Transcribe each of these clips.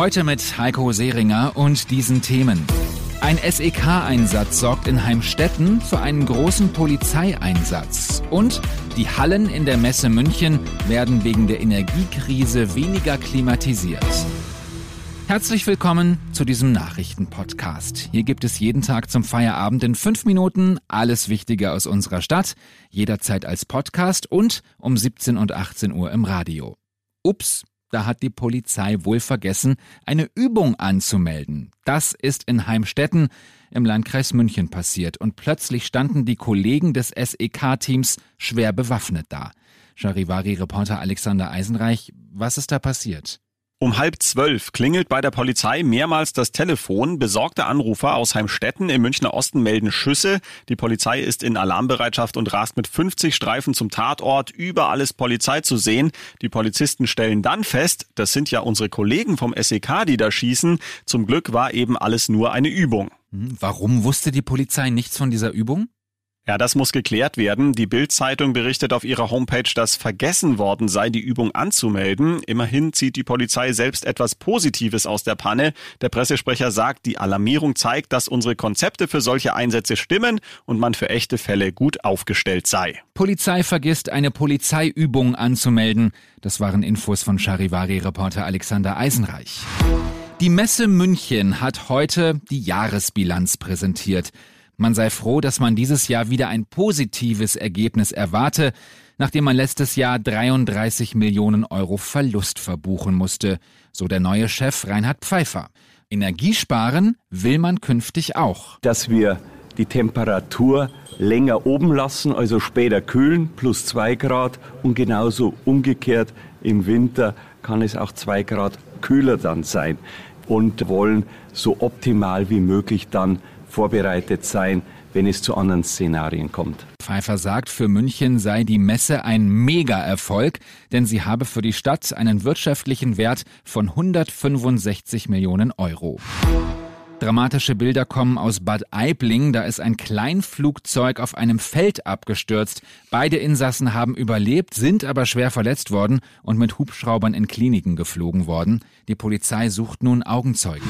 Heute mit Heiko Seringer und diesen Themen. Ein SEK-Einsatz sorgt in Heimstetten für einen großen Polizeieinsatz. Und die Hallen in der Messe München werden wegen der Energiekrise weniger klimatisiert. Herzlich willkommen zu diesem Nachrichtenpodcast. Hier gibt es jeden Tag zum Feierabend in fünf Minuten alles Wichtige aus unserer Stadt, jederzeit als Podcast und um 17 und 18 Uhr im Radio. Ups, da hat die Polizei wohl vergessen, eine Übung anzumelden. Das ist in Heimstetten im Landkreis München passiert und plötzlich standen die Kollegen des SEK-Teams schwer bewaffnet da. Charivari-Reporter Alexander Eisenreich, was ist da passiert? Um halb zwölf klingelt bei der Polizei mehrmals das Telefon. Besorgte Anrufer aus Heimstetten im Münchner Osten melden Schüsse. Die Polizei ist in Alarmbereitschaft und rast mit 50 Streifen zum Tatort. Überall ist Polizei zu sehen. Die Polizisten stellen dann fest, das sind ja unsere Kollegen vom SEK, die da schießen. Zum Glück war eben alles nur eine Übung. Hm, warum wusste die Polizei nichts von dieser Übung? Ja, das muss geklärt werden. Die Bild-Zeitung berichtet auf ihrer Homepage, dass vergessen worden sei, die Übung anzumelden. Immerhin zieht die Polizei selbst etwas Positives aus der Panne. Der Pressesprecher sagt, die Alarmierung zeigt, dass unsere Konzepte für solche Einsätze stimmen und man für echte Fälle gut aufgestellt sei. Polizei vergisst, eine Polizeiübung anzumelden. Das waren Infos von Charivari-Reporter Alexander Eisenreich. Die Messe München hat heute die Jahresbilanz präsentiert. Man sei froh, dass man dieses Jahr wieder ein positives Ergebnis erwarte, nachdem man letztes Jahr 33 Millionen Euro Verlust verbuchen musste, so der neue Chef Reinhard Pfeiffer. Energiesparen will man künftig auch. Dass wir die Temperatur länger oben lassen, also später kühlen, plus zwei Grad und genauso umgekehrt im Winter kann es auch zwei Grad kühler dann sein und wollen so optimal wie möglich dann vorbereitet sein, wenn es zu anderen Szenarien kommt. Pfeiffer sagt, für München sei die Messe ein Mega-Erfolg, denn sie habe für die Stadt einen wirtschaftlichen Wert von 165 Millionen Euro. Dramatische Bilder kommen aus Bad Aibling. Da ist ein Kleinflugzeug auf einem Feld abgestürzt. Beide Insassen haben überlebt, sind aber schwer verletzt worden und mit Hubschraubern in Kliniken geflogen worden. Die Polizei sucht nun Augenzeugen.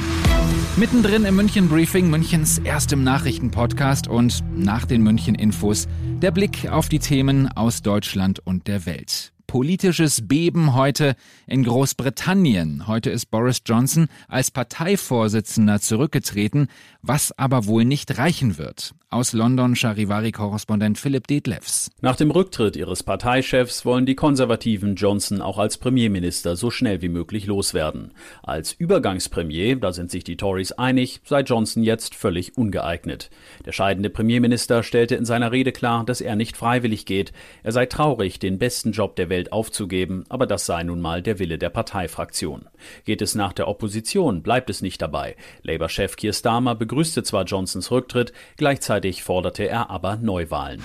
Mittendrin im München Briefing, Münchens erstem Nachrichtenpodcast und nach den München Infos der Blick auf die Themen aus Deutschland und der Welt politisches Beben heute in Großbritannien. Heute ist Boris Johnson als Parteivorsitzender zurückgetreten, was aber wohl nicht reichen wird. Aus London Charivari-Korrespondent Philipp Detlefs. Nach dem Rücktritt ihres Parteichefs wollen die Konservativen Johnson auch als Premierminister so schnell wie möglich loswerden. Als Übergangspremier, da sind sich die Tories einig, sei Johnson jetzt völlig ungeeignet. Der scheidende Premierminister stellte in seiner Rede klar, dass er nicht freiwillig geht. Er sei traurig, den besten Job der Welt aufzugeben, aber das sei nun mal der Wille der Parteifraktion. Geht es nach der Opposition, bleibt es nicht dabei. Labour-Chef Keir Starmer begrüßte zwar Johnsons Rücktritt, gleichzeitig forderte er aber Neuwahlen.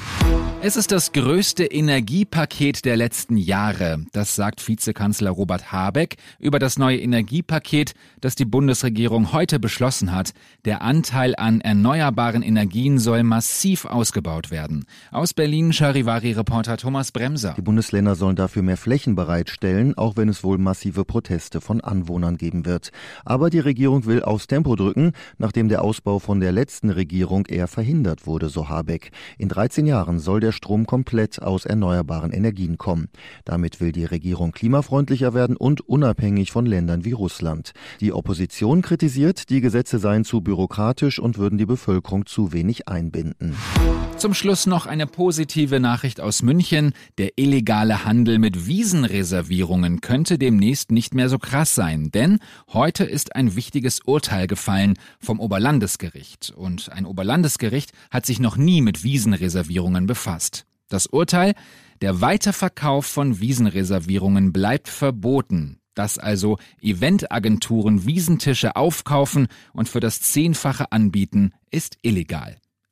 Es ist das größte Energiepaket der letzten Jahre. Das sagt Vizekanzler Robert Habeck über das neue Energiepaket, das die Bundesregierung heute beschlossen hat. Der Anteil an erneuerbaren Energien soll massiv ausgebaut werden. Aus Berlin Charivari-Reporter Thomas Bremser. Die Bundesländer sollen dafür mehr Flächen bereitstellen, auch wenn es wohl massive Proteste von Anwohnern geben wird. Aber die Regierung will aufs Tempo drücken, nachdem der Ausbau von der letzten Regierung eher verhindert wurde, so Habeck. In 13 Jahren soll der Strom komplett aus erneuerbaren Energien kommen. Damit will die Regierung klimafreundlicher werden und unabhängig von Ländern wie Russland. Die Opposition kritisiert, die Gesetze seien zu bürokratisch und würden die Bevölkerung zu wenig einbinden. Zum Schluss noch eine positive Nachricht aus München. Der illegale Handel mit Wiesenreservierungen könnte demnächst nicht mehr so krass sein, denn heute ist ein wichtiges Urteil gefallen vom Oberlandesgericht. Und ein Oberlandesgericht hat sich noch nie mit Wiesenreservierungen befasst. Das Urteil, der Weiterverkauf von Wiesenreservierungen bleibt verboten. Dass also Eventagenturen Wiesentische aufkaufen und für das Zehnfache anbieten, ist illegal.